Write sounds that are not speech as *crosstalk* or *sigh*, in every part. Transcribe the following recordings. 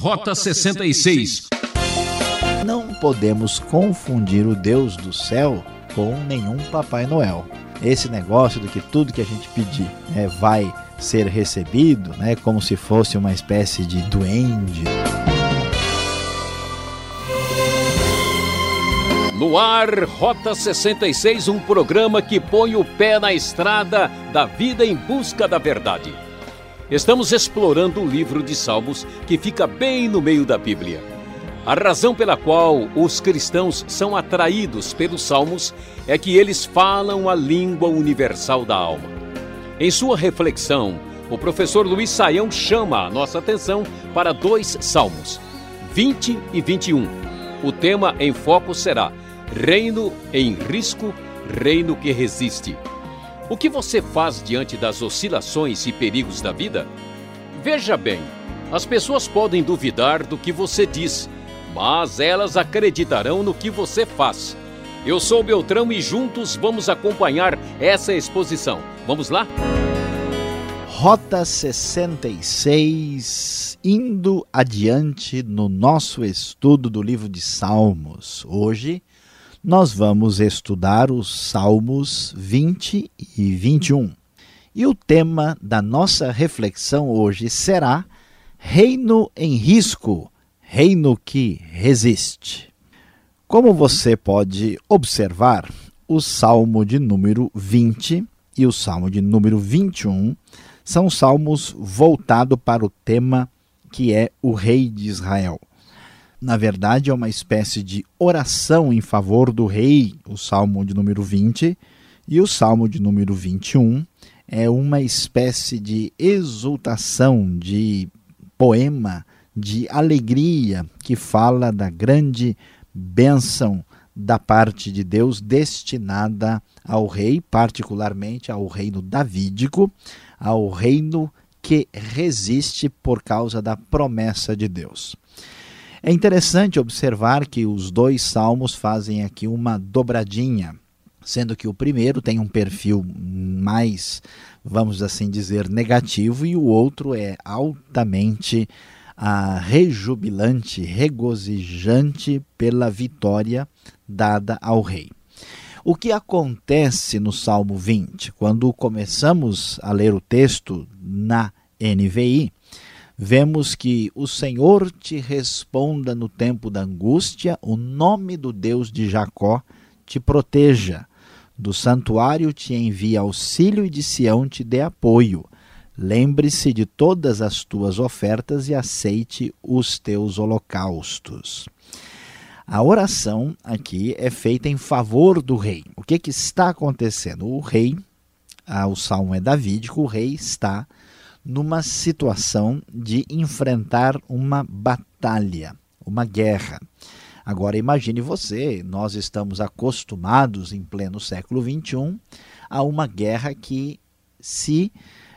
Rota 66. Não podemos confundir o Deus do céu com nenhum Papai Noel. Esse negócio de que tudo que a gente pedir né, vai ser recebido, né, como se fosse uma espécie de duende. No ar, Rota 66, um programa que põe o pé na estrada da vida em busca da verdade. Estamos explorando o livro de Salmos que fica bem no meio da Bíblia. A razão pela qual os cristãos são atraídos pelos Salmos é que eles falam a língua universal da alma. Em sua reflexão, o professor Luiz Saião chama a nossa atenção para dois salmos, 20 e 21. O tema em foco será Reino em risco, reino que resiste. O que você faz diante das oscilações e perigos da vida? Veja bem, as pessoas podem duvidar do que você diz, mas elas acreditarão no que você faz. Eu sou Beltrão e juntos vamos acompanhar essa exposição. Vamos lá? Rota 66, indo adiante no nosso estudo do livro de Salmos. Hoje nós vamos estudar os Salmos 20 e 21. E o tema da nossa reflexão hoje será Reino em Risco, Reino que Resiste. Como você pode observar, o Salmo de número 20 e o Salmo de número 21 são salmos voltados para o tema que é o Rei de Israel na verdade, é uma espécie de oração em favor do rei, o Salmo de número 20, e o Salmo de número 21 é uma espécie de exultação, de poema, de alegria, que fala da grande bênção da parte de Deus destinada ao rei, particularmente ao reino davídico, ao reino que resiste por causa da promessa de Deus. É interessante observar que os dois salmos fazem aqui uma dobradinha, sendo que o primeiro tem um perfil mais, vamos assim dizer, negativo e o outro é altamente ah, rejubilante, regozijante pela vitória dada ao rei. O que acontece no Salmo 20? Quando começamos a ler o texto na NVI, vemos que o Senhor te responda no tempo da angústia, o nome do Deus de Jacó te proteja. Do santuário te envie auxílio e de Sião te dê apoio. Lembre-se de todas as tuas ofertas e aceite os teus holocaustos. A oração aqui é feita em favor do rei. O que, que está acontecendo? O rei, ah, o salmo é davídico, o rei está numa situação de enfrentar uma batalha, uma guerra. Agora imagine você, nós estamos acostumados em pleno século XXI a uma guerra que se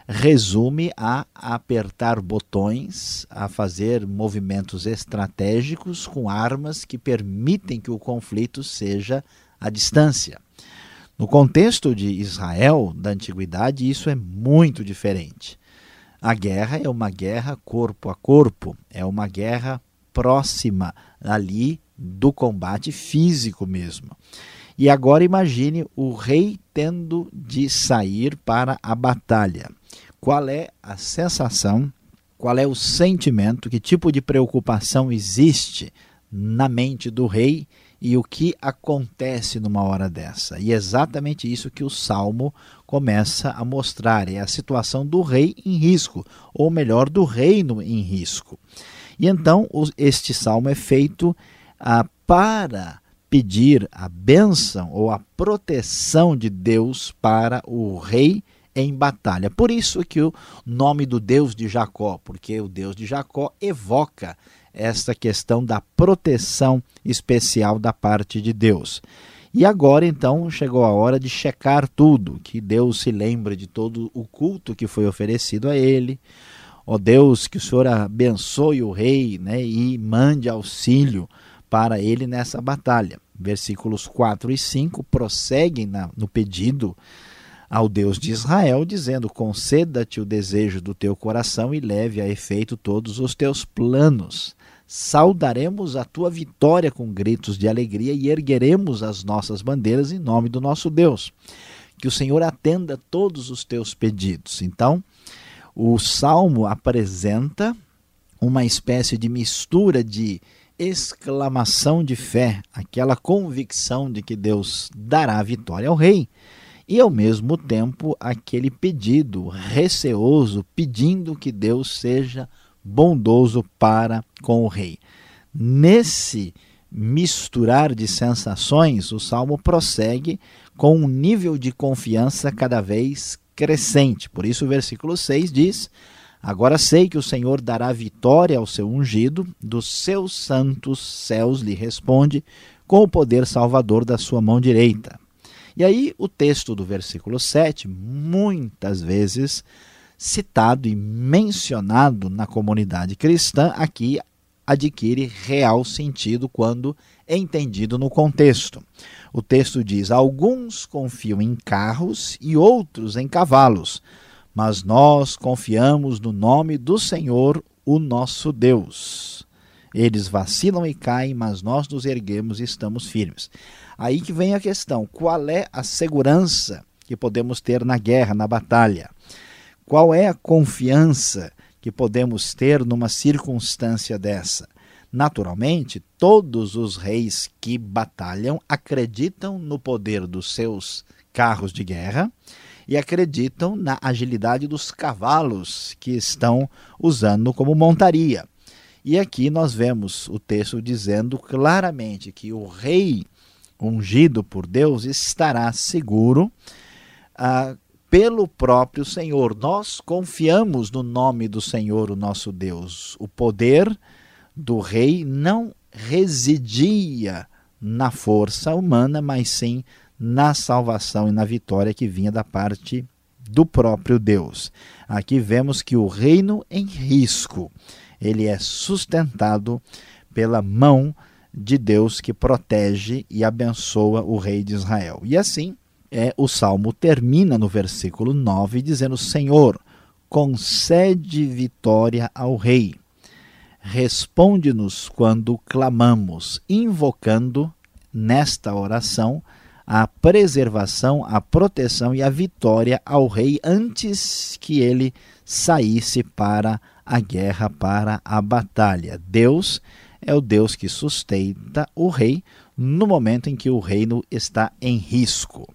resume a apertar botões, a fazer movimentos estratégicos com armas que permitem que o conflito seja à distância. No contexto de Israel da antiguidade, isso é muito diferente. A guerra é uma guerra corpo a corpo, é uma guerra próxima ali do combate físico mesmo. E agora imagine o rei tendo de sair para a batalha. Qual é a sensação, qual é o sentimento, que tipo de preocupação existe na mente do rei e o que acontece numa hora dessa. E é exatamente isso que o salmo começa a mostrar: é a situação do rei em risco, ou melhor, do reino em risco. E então este salmo é feito ah, para pedir a bênção ou a proteção de Deus para o rei em batalha. Por isso que o nome do Deus de Jacó, porque o Deus de Jacó evoca esta questão da proteção especial da parte de Deus. E agora então chegou a hora de checar tudo, que Deus se lembre de todo o culto que foi oferecido a ele. Ó Deus, que o Senhor abençoe o rei né, e mande auxílio para ele nessa batalha. Versículos 4 e 5 prosseguem na, no pedido ao Deus de Israel, dizendo: Conceda-te o desejo do teu coração e leve a efeito todos os teus planos. Saudaremos a tua vitória com gritos de alegria e ergueremos as nossas bandeiras em nome do nosso Deus. Que o Senhor atenda todos os teus pedidos. Então, o salmo apresenta uma espécie de mistura de exclamação de fé, aquela convicção de que Deus dará vitória ao rei e ao mesmo tempo aquele pedido receoso, pedindo que Deus seja bondoso para com o rei. Nesse misturar de sensações, o salmo prossegue com um nível de confiança cada vez crescente. Por isso, o versículo 6 diz: Agora sei que o Senhor dará vitória ao seu ungido, dos seus santos céus lhe responde, com o poder salvador da sua mão direita. E aí o texto do versículo 7, muitas vezes citado e mencionado na comunidade cristã, aqui adquire real sentido quando entendido no contexto. O texto diz: Alguns confiam em carros e outros em cavalos, mas nós confiamos no nome do Senhor, o nosso Deus. Eles vacilam e caem, mas nós nos erguemos e estamos firmes. Aí que vem a questão: qual é a segurança que podemos ter na guerra, na batalha? Qual é a confiança que podemos ter numa circunstância dessa? Naturalmente, todos os reis que batalham acreditam no poder dos seus carros de guerra e acreditam na agilidade dos cavalos que estão usando como montaria. E aqui nós vemos o texto dizendo claramente que o rei ungido por Deus estará seguro ah, pelo próprio Senhor. Nós confiamos no nome do Senhor, o nosso Deus. O poder do rei não residia na força humana, mas sim na salvação e na vitória que vinha da parte do próprio Deus. Aqui vemos que o reino em risco, ele é sustentado pela mão de Deus que protege e abençoa o rei de Israel. E assim, é, o salmo termina no versículo 9 dizendo: Senhor, concede vitória ao rei. Responde-nos quando clamamos, invocando nesta oração a preservação, a proteção e a vitória ao rei antes que ele saísse para a guerra, para a batalha. Deus é o Deus que sustenta o rei no momento em que o reino está em risco.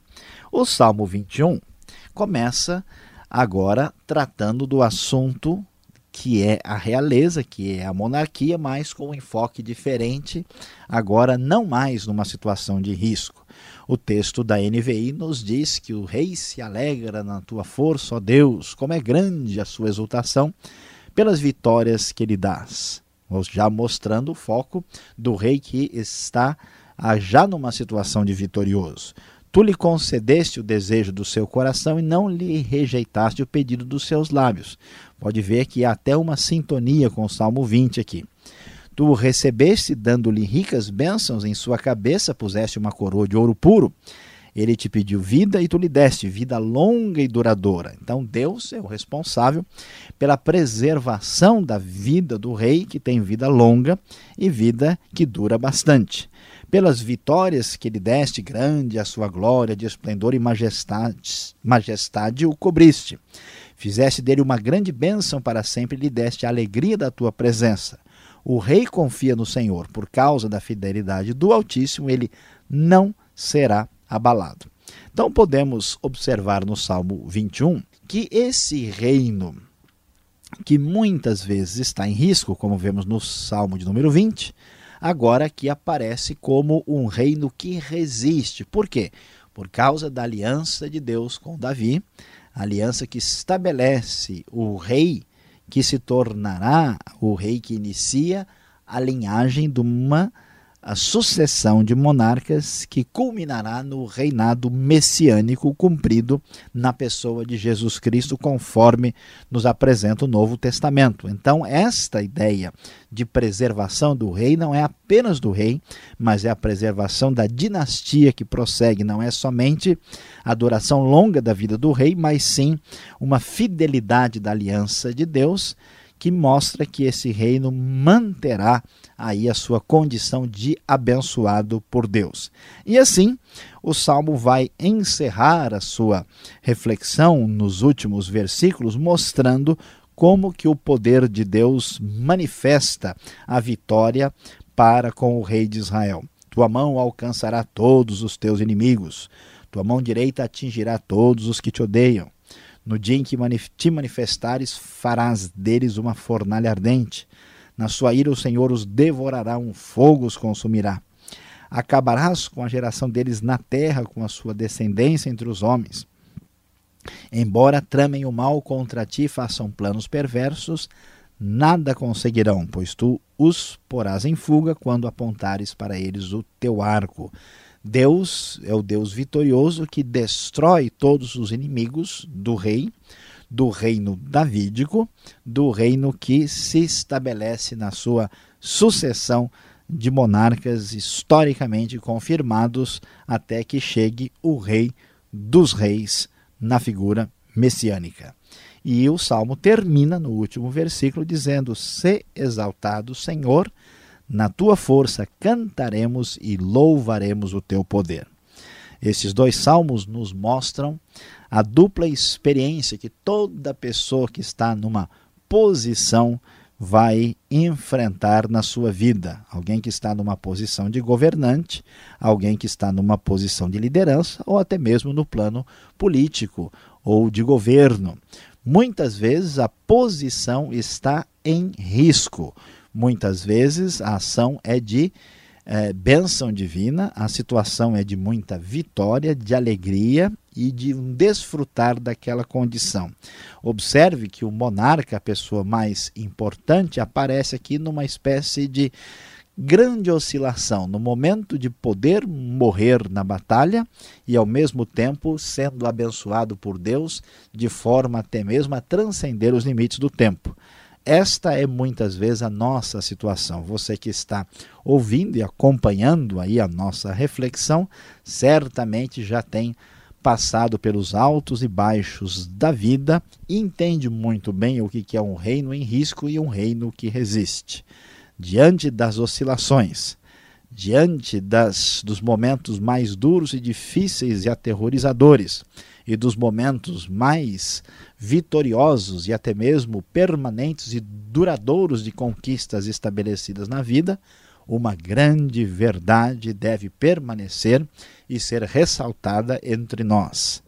O Salmo 21 começa agora tratando do assunto que é a realeza, que é a monarquia, mas com um enfoque diferente, agora não mais numa situação de risco. O texto da NVI nos diz que o rei se alegra na tua força, ó Deus, como é grande a sua exultação pelas vitórias que lhe dás já mostrando o foco do rei que está já numa situação de vitorioso. Tu lhe concedeste o desejo do seu coração e não lhe rejeitaste o pedido dos seus lábios. Pode ver que há até uma sintonia com o Salmo 20 aqui. Tu o recebeste, dando-lhe ricas bênçãos em sua cabeça, puseste uma coroa de ouro puro. Ele te pediu vida e tu lhe deste vida longa e duradoura. Então Deus é o responsável pela preservação da vida do rei, que tem vida longa e vida que dura bastante. Pelas vitórias que lhe deste, grande a sua glória, de esplendor e majestade, majestade o cobriste. Fizeste dele uma grande bênção para sempre e lhe deste a alegria da tua presença. O rei confia no Senhor, por causa da fidelidade do Altíssimo, ele não será abalado. Então podemos observar no Salmo 21 que esse reino, que muitas vezes está em risco, como vemos no Salmo de número 20, agora aqui aparece como um reino que resiste. Por quê? Por causa da aliança de Deus com Davi, aliança que estabelece o rei que se tornará o rei que inicia a linhagem de uma a sucessão de monarcas que culminará no reinado messiânico cumprido na pessoa de Jesus Cristo, conforme nos apresenta o Novo Testamento. Então, esta ideia de preservação do rei não é apenas do rei, mas é a preservação da dinastia que prossegue. Não é somente a duração longa da vida do rei, mas sim uma fidelidade da aliança de Deus que mostra que esse reino manterá aí a sua condição de abençoado por Deus. E assim, o salmo vai encerrar a sua reflexão nos últimos versículos mostrando como que o poder de Deus manifesta a vitória para com o rei de Israel. Tua mão alcançará todos os teus inimigos, tua mão direita atingirá todos os que te odeiam. No dia em que te manifestares, farás deles uma fornalha ardente. Na sua ira, o Senhor os devorará, um fogo os consumirá. Acabarás com a geração deles na terra, com a sua descendência entre os homens. Embora tramem o mal contra ti façam planos perversos, nada conseguirão, pois tu os porás em fuga quando apontares para eles o teu arco. Deus é o Deus vitorioso que destrói todos os inimigos do rei, do reino davídico, do reino que se estabelece na sua sucessão de monarcas historicamente confirmados até que chegue o rei dos reis na figura messiânica. E o salmo termina no último versículo dizendo: Se exaltado, Senhor, na tua força cantaremos e louvaremos o teu poder. Esses dois salmos nos mostram a dupla experiência que toda pessoa que está numa posição vai enfrentar na sua vida. Alguém que está numa posição de governante, alguém que está numa posição de liderança ou até mesmo no plano político ou de governo. Muitas vezes a posição está em risco. Muitas vezes a ação é de é, bênção divina, a situação é de muita vitória, de alegria e de um desfrutar daquela condição. Observe que o monarca, a pessoa mais importante, aparece aqui numa espécie de grande oscilação, no momento de poder morrer na batalha e ao mesmo tempo sendo abençoado por Deus de forma até mesmo a transcender os limites do tempo. Esta é muitas vezes a nossa situação. Você que está ouvindo e acompanhando aí a nossa reflexão, certamente já tem passado pelos altos e baixos da vida entende muito bem o que é um reino em risco e um reino que resiste. Diante das oscilações, diante das, dos momentos mais duros e difíceis e aterrorizadores, e dos momentos mais vitoriosos e até mesmo permanentes e duradouros de conquistas estabelecidas na vida, uma grande verdade deve permanecer e ser ressaltada entre nós.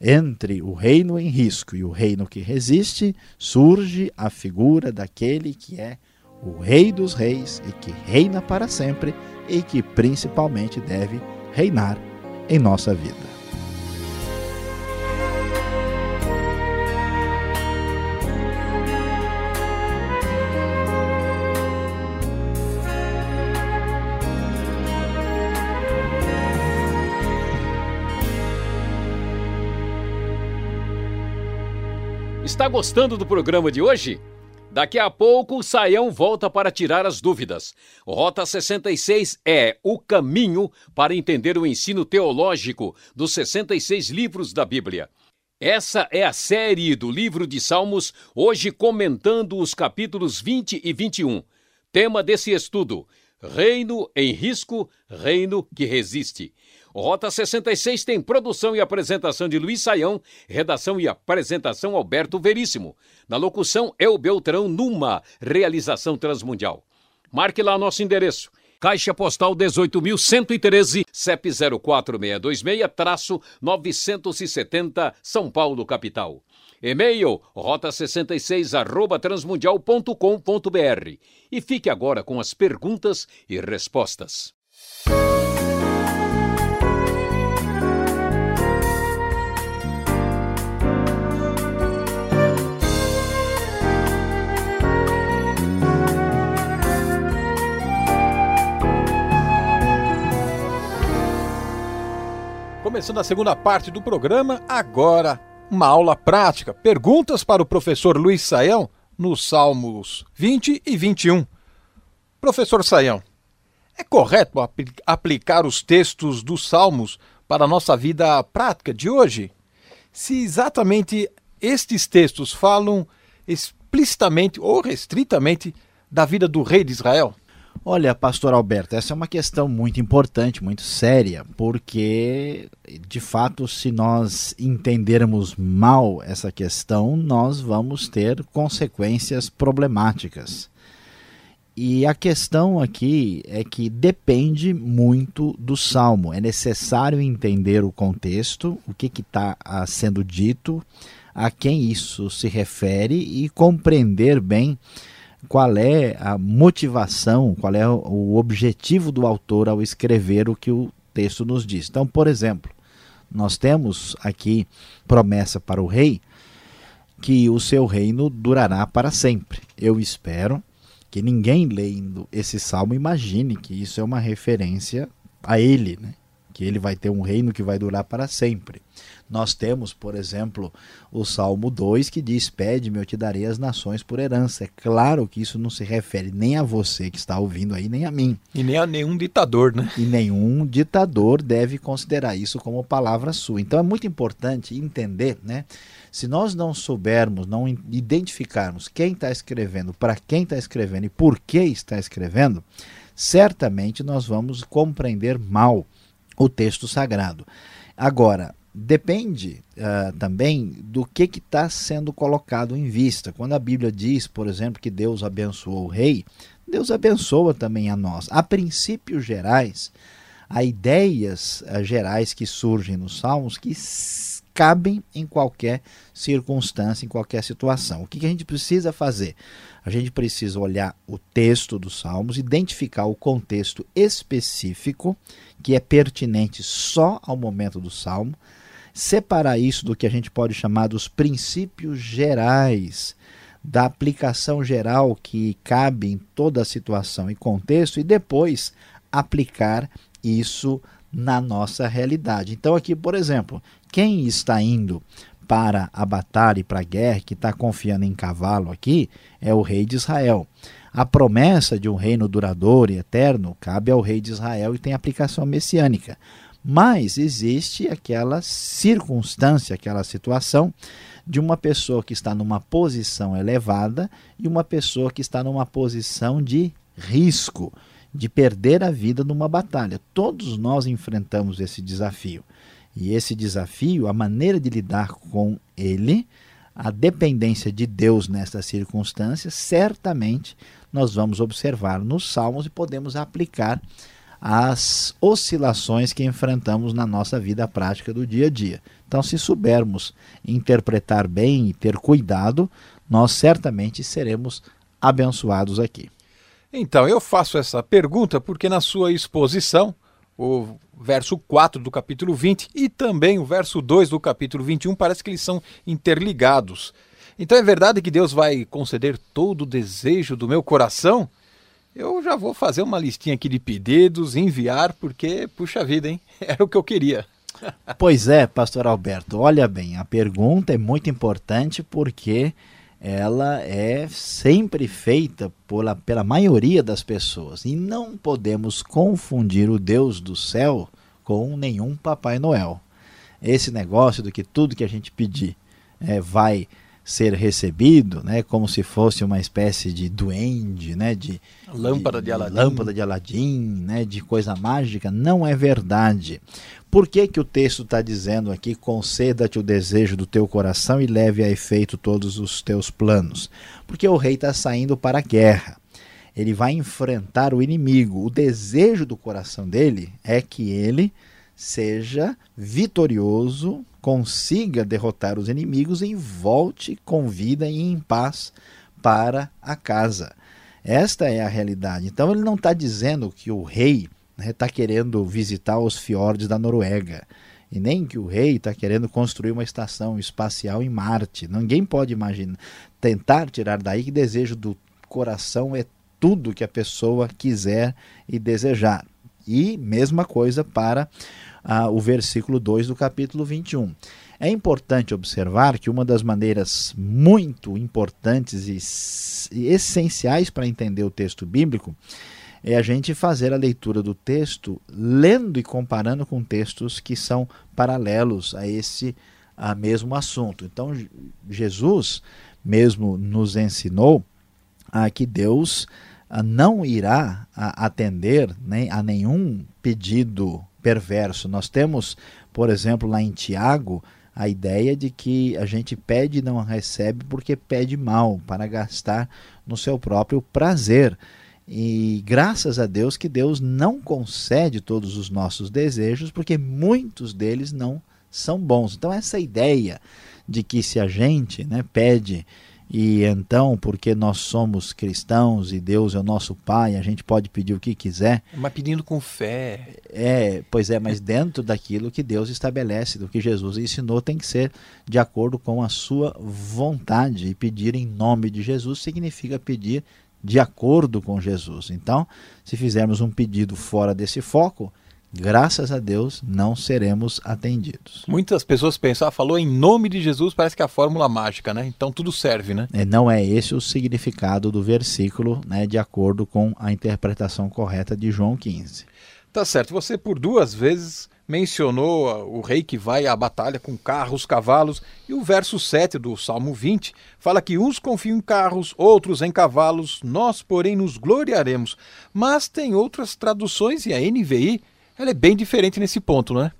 Entre o reino em risco e o reino que resiste, surge a figura daquele que é o Rei dos Reis e que reina para sempre e que principalmente deve reinar em nossa vida. Está gostando do programa de hoje? Daqui a pouco o Saião volta para tirar as dúvidas. Rota 66 é o caminho para entender o ensino teológico dos 66 livros da Bíblia. Essa é a série do livro de Salmos, hoje comentando os capítulos 20 e 21. Tema desse estudo: Reino em risco, reino que resiste. Rota 66 tem produção e apresentação de Luiz Saião, redação e apresentação Alberto Veríssimo. Na locução, El Beltrão Numa, realização transmundial. Marque lá nosso endereço. Caixa Postal 18.113, CEP 04626-970, São Paulo, capital. E-mail rota66 arroba transmundial.com.br. E fique agora com as perguntas e respostas. Começando a segunda parte do programa, agora uma aula prática. Perguntas para o professor Luiz Saião nos Salmos 20 e 21. Professor Saião, é correto apl aplicar os textos dos Salmos para a nossa vida prática de hoje? Se exatamente estes textos falam explicitamente ou restritamente da vida do rei de Israel? Olha, pastor Alberto, essa é uma questão muito importante, muito séria, porque de fato, se nós entendermos mal essa questão, nós vamos ter consequências problemáticas. E a questão aqui é que depende muito do salmo. É necessário entender o contexto, o que está ah, sendo dito, a quem isso se refere e compreender bem qual é a motivação, qual é o objetivo do autor ao escrever o que o texto nos diz. Então, por exemplo, nós temos aqui promessa para o rei que o seu reino durará para sempre. Eu espero que ninguém lendo esse salmo imagine que isso é uma referência a ele, né? que ele vai ter um reino que vai durar para sempre. Nós temos, por exemplo, o Salmo 2 que diz: Pede-me, eu te darei as nações por herança. É claro que isso não se refere nem a você que está ouvindo aí, nem a mim. E nem a nenhum ditador, né? E nenhum ditador deve considerar isso como palavra sua. Então é muito importante entender, né? Se nós não soubermos, não identificarmos quem está escrevendo, para quem está escrevendo e por que está escrevendo, certamente nós vamos compreender mal o texto sagrado. Agora, depende uh, também do que está sendo colocado em vista. Quando a Bíblia diz, por exemplo, que Deus abençoou o rei, Deus abençoa também a nós. Há princípios gerais, há ideias uh, gerais que surgem nos Salmos que cabem em qualquer circunstância, em qualquer situação. O que, que a gente precisa fazer? A gente precisa olhar o texto dos Salmos, identificar o contexto específico que é pertinente só ao momento do Salmo, separar isso do que a gente pode chamar dos princípios gerais, da aplicação geral que cabe em toda a situação e contexto, e depois aplicar isso na nossa realidade. Então, aqui, por exemplo, quem está indo para a batalha e para a guerra, que está confiando em cavalo aqui, é o rei de Israel. A promessa de um reino duradouro e eterno cabe ao rei de Israel e tem aplicação messiânica. Mas existe aquela circunstância, aquela situação de uma pessoa que está numa posição elevada e uma pessoa que está numa posição de risco, de perder a vida numa batalha. Todos nós enfrentamos esse desafio. E esse desafio, a maneira de lidar com ele, a dependência de Deus nesta circunstância, certamente nós vamos observar nos Salmos e podemos aplicar as oscilações que enfrentamos na nossa vida prática do dia a dia. Então, se soubermos interpretar bem e ter cuidado, nós certamente seremos abençoados aqui. Então, eu faço essa pergunta porque na sua exposição, o verso 4 do capítulo 20 e também o verso 2 do capítulo 21, parece que eles são interligados. Então é verdade que Deus vai conceder todo o desejo do meu coração? Eu já vou fazer uma listinha aqui de pedidos, enviar, porque, puxa vida, hein? *laughs* Era o que eu queria. *laughs* Pois é, pastor Alberto, olha bem, a pergunta é muito importante porque ela é sempre feita pela, pela maioria das pessoas. E não podemos confundir o Deus do céu com nenhum Papai Noel. Esse negócio do que tudo que a gente pedir é, vai ser recebido, né, como se fosse uma espécie de duende, né, de lâmpada de, de Aladim, lâmpada de Aladim, né, de coisa mágica, não é verdade. Por que que o texto está dizendo aqui conceda-te o desejo do teu coração e leve a efeito todos os teus planos? Porque o rei está saindo para a guerra. Ele vai enfrentar o inimigo. O desejo do coração dele é que ele seja vitorioso consiga derrotar os inimigos e volte com vida e em paz para a casa. Esta é a realidade. Então ele não está dizendo que o rei está né, querendo visitar os fiordes da Noruega. E nem que o rei está querendo construir uma estação espacial em Marte. Ninguém pode imaginar, tentar tirar daí que desejo do coração é tudo que a pessoa quiser e desejar. E mesma coisa para ah, o versículo 2 do capítulo 21. É importante observar que uma das maneiras muito importantes e essenciais para entender o texto bíblico é a gente fazer a leitura do texto lendo e comparando com textos que são paralelos a esse a mesmo assunto. Então, Jesus mesmo nos ensinou a que Deus não irá atender a nenhum pedido perverso. Nós temos, por exemplo, lá em Tiago, a ideia de que a gente pede e não recebe porque pede mal, para gastar no seu próprio prazer. E graças a Deus que Deus não concede todos os nossos desejos, porque muitos deles não são bons. Então, essa ideia de que se a gente né, pede e então, porque nós somos cristãos e Deus é o nosso Pai, a gente pode pedir o que quiser. Mas pedindo com fé. É, pois é, mas dentro daquilo que Deus estabelece, do que Jesus ensinou, tem que ser de acordo com a sua vontade. E pedir em nome de Jesus significa pedir de acordo com Jesus. Então, se fizermos um pedido fora desse foco, graças a Deus, não seremos atendidos. Muitas pessoas pensam, ah, falou em nome de Jesus, parece que é a fórmula mágica, né? Então tudo serve, né? É, não é esse o significado do versículo, né, de acordo com a interpretação correta de João 15. Tá certo. Você por duas vezes mencionou o rei que vai à batalha com carros, cavalos, e o verso 7 do Salmo 20 fala que uns confiam em carros, outros em cavalos, nós, porém, nos gloriaremos. Mas tem outras traduções, e a NVI ela é bem diferente nesse ponto, não é?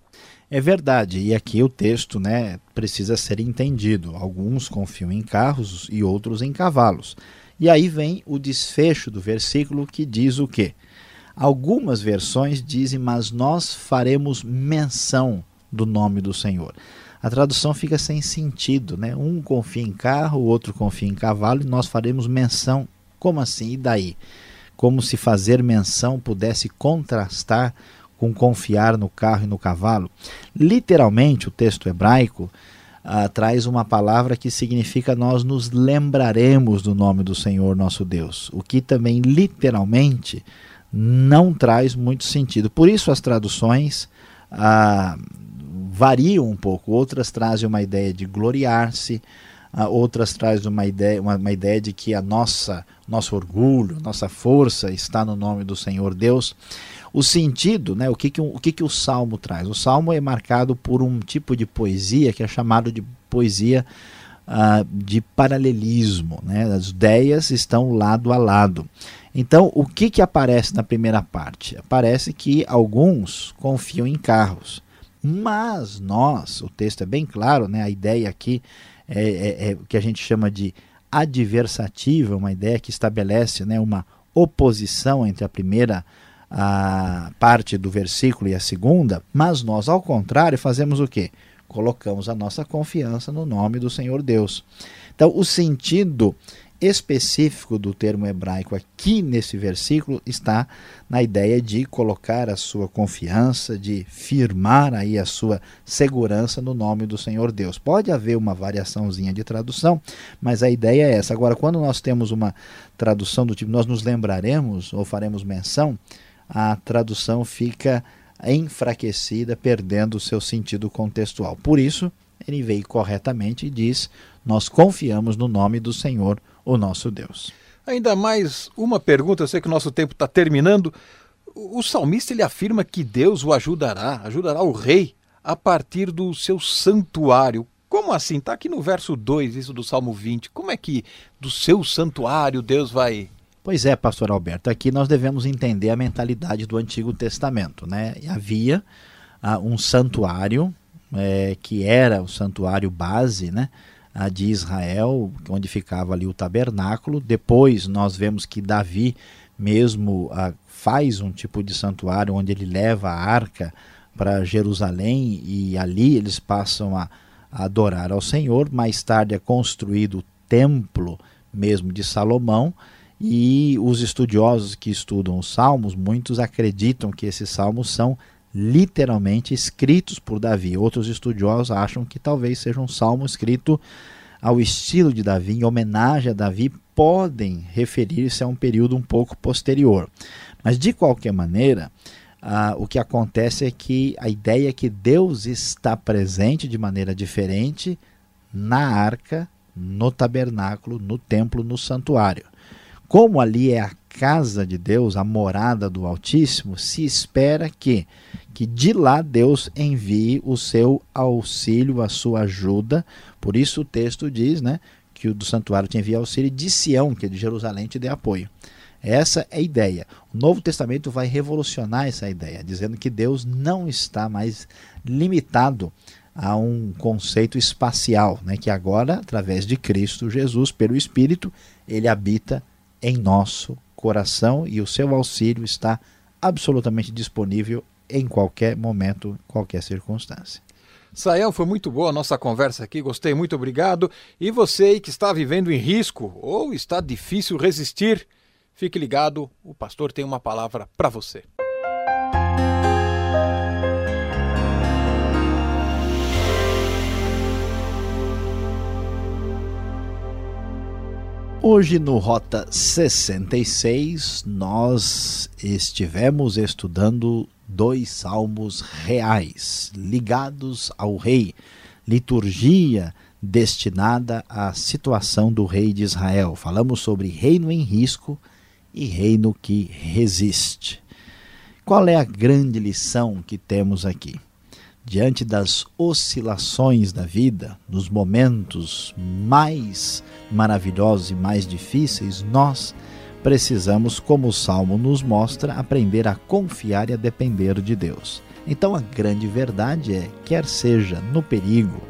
É verdade, e aqui o texto né, precisa ser entendido. Alguns confiam em carros e outros em cavalos. E aí vem o desfecho do versículo que diz o quê? Algumas versões dizem, mas nós faremos menção do nome do Senhor. A tradução fica sem sentido, né? Um confia em carro, o outro confia em cavalo e nós faremos menção. Como assim? E daí? Como se fazer menção pudesse contrastar com confiar no carro e no cavalo. Literalmente, o texto hebraico uh, traz uma palavra que significa nós nos lembraremos do nome do Senhor nosso Deus, o que também literalmente não traz muito sentido. Por isso as traduções ah, variam um pouco. Outras trazem uma ideia de gloriar-se, ah, outras trazem uma ideia, uma, uma, ideia de que a nossa nosso orgulho, nossa força está no nome do Senhor Deus. O sentido, né, o, que, que, o que, que o salmo traz? O salmo é marcado por um tipo de poesia que é chamado de poesia uh, de paralelismo. Né? As ideias estão lado a lado. Então, o que, que aparece na primeira parte? Aparece que alguns confiam em carros, mas nós, o texto é bem claro, né? a ideia aqui é, é, é o que a gente chama de adversativa, uma ideia que estabelece né, uma oposição entre a primeira a parte do versículo e a segunda, mas nós, ao contrário, fazemos o quê? Colocamos a nossa confiança no nome do Senhor Deus. Então, o sentido específico do termo hebraico aqui nesse versículo está na ideia de colocar a sua confiança, de firmar aí a sua segurança no nome do Senhor Deus. Pode haver uma variaçãozinha de tradução, mas a ideia é essa. Agora, quando nós temos uma tradução do tipo nós nos lembraremos ou faremos menção, a tradução fica enfraquecida, perdendo o seu sentido contextual. Por isso, ele veio corretamente e diz: Nós confiamos no nome do Senhor o nosso Deus. Ainda mais uma pergunta, eu sei que o nosso tempo está terminando. O salmista ele afirma que Deus o ajudará, ajudará o rei a partir do seu santuário. Como assim? Está aqui no verso 2, isso do Salmo 20. Como é que do seu santuário Deus vai. Pois é, pastor Alberto, aqui nós devemos entender a mentalidade do Antigo Testamento. Né? Havia ah, um santuário, é, que era o santuário base, né? De Israel, onde ficava ali o tabernáculo. Depois nós vemos que Davi mesmo faz um tipo de santuário onde ele leva a arca para Jerusalém e ali eles passam a, a adorar ao Senhor. Mais tarde é construído o templo mesmo de Salomão. E os estudiosos que estudam os salmos, muitos acreditam que esses salmos são literalmente escritos por Davi. Outros estudiosos acham que talvez seja um salmo escrito ao estilo de Davi, em homenagem a Davi, podem referir-se a um período um pouco posterior. Mas de qualquer maneira, ah, o que acontece é que a ideia é que Deus está presente de maneira diferente na arca, no tabernáculo, no templo, no santuário. Como ali é a casa de Deus, a morada do Altíssimo, se espera que, que de lá Deus envie o seu auxílio, a sua ajuda. Por isso o texto diz né, que o do santuário te envia auxílio, de Sião, que é de Jerusalém, te dê apoio. Essa é a ideia. O Novo Testamento vai revolucionar essa ideia, dizendo que Deus não está mais limitado a um conceito espacial, né, que agora, através de Cristo Jesus, pelo Espírito, ele habita em nosso coração e o seu auxílio está absolutamente disponível em qualquer momento, qualquer circunstância. Sael, foi muito boa a nossa conversa aqui, gostei, muito obrigado. E você que está vivendo em risco ou está difícil resistir, Fique ligado, o pastor tem uma palavra para você. Hoje no Rota 66 nós estivemos estudando dois salmos reais ligados ao rei, liturgia destinada à situação do rei de Israel. Falamos sobre reino em risco e reino que resiste. Qual é a grande lição que temos aqui? Diante das oscilações da vida, nos momentos mais maravilhosos e mais difíceis, nós precisamos, como o Salmo nos mostra, aprender a confiar e a depender de Deus. Então a grande verdade é: quer seja no perigo,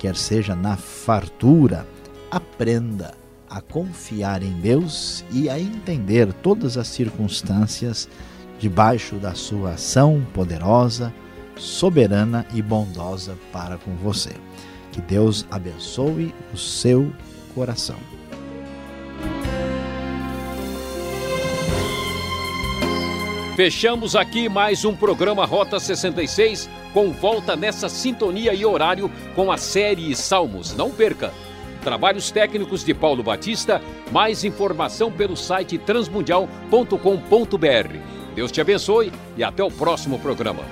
quer seja na fartura, aprenda a confiar em Deus e a entender todas as circunstâncias debaixo da sua ação poderosa, soberana e bondosa para com você. Que Deus abençoe o seu coração. Fechamos aqui mais um programa Rota 66 com volta nessa sintonia e horário com a série Salmos. Não perca! Trabalhos técnicos de Paulo Batista. Mais informação pelo site transmundial.com.br. Deus te abençoe e até o próximo programa.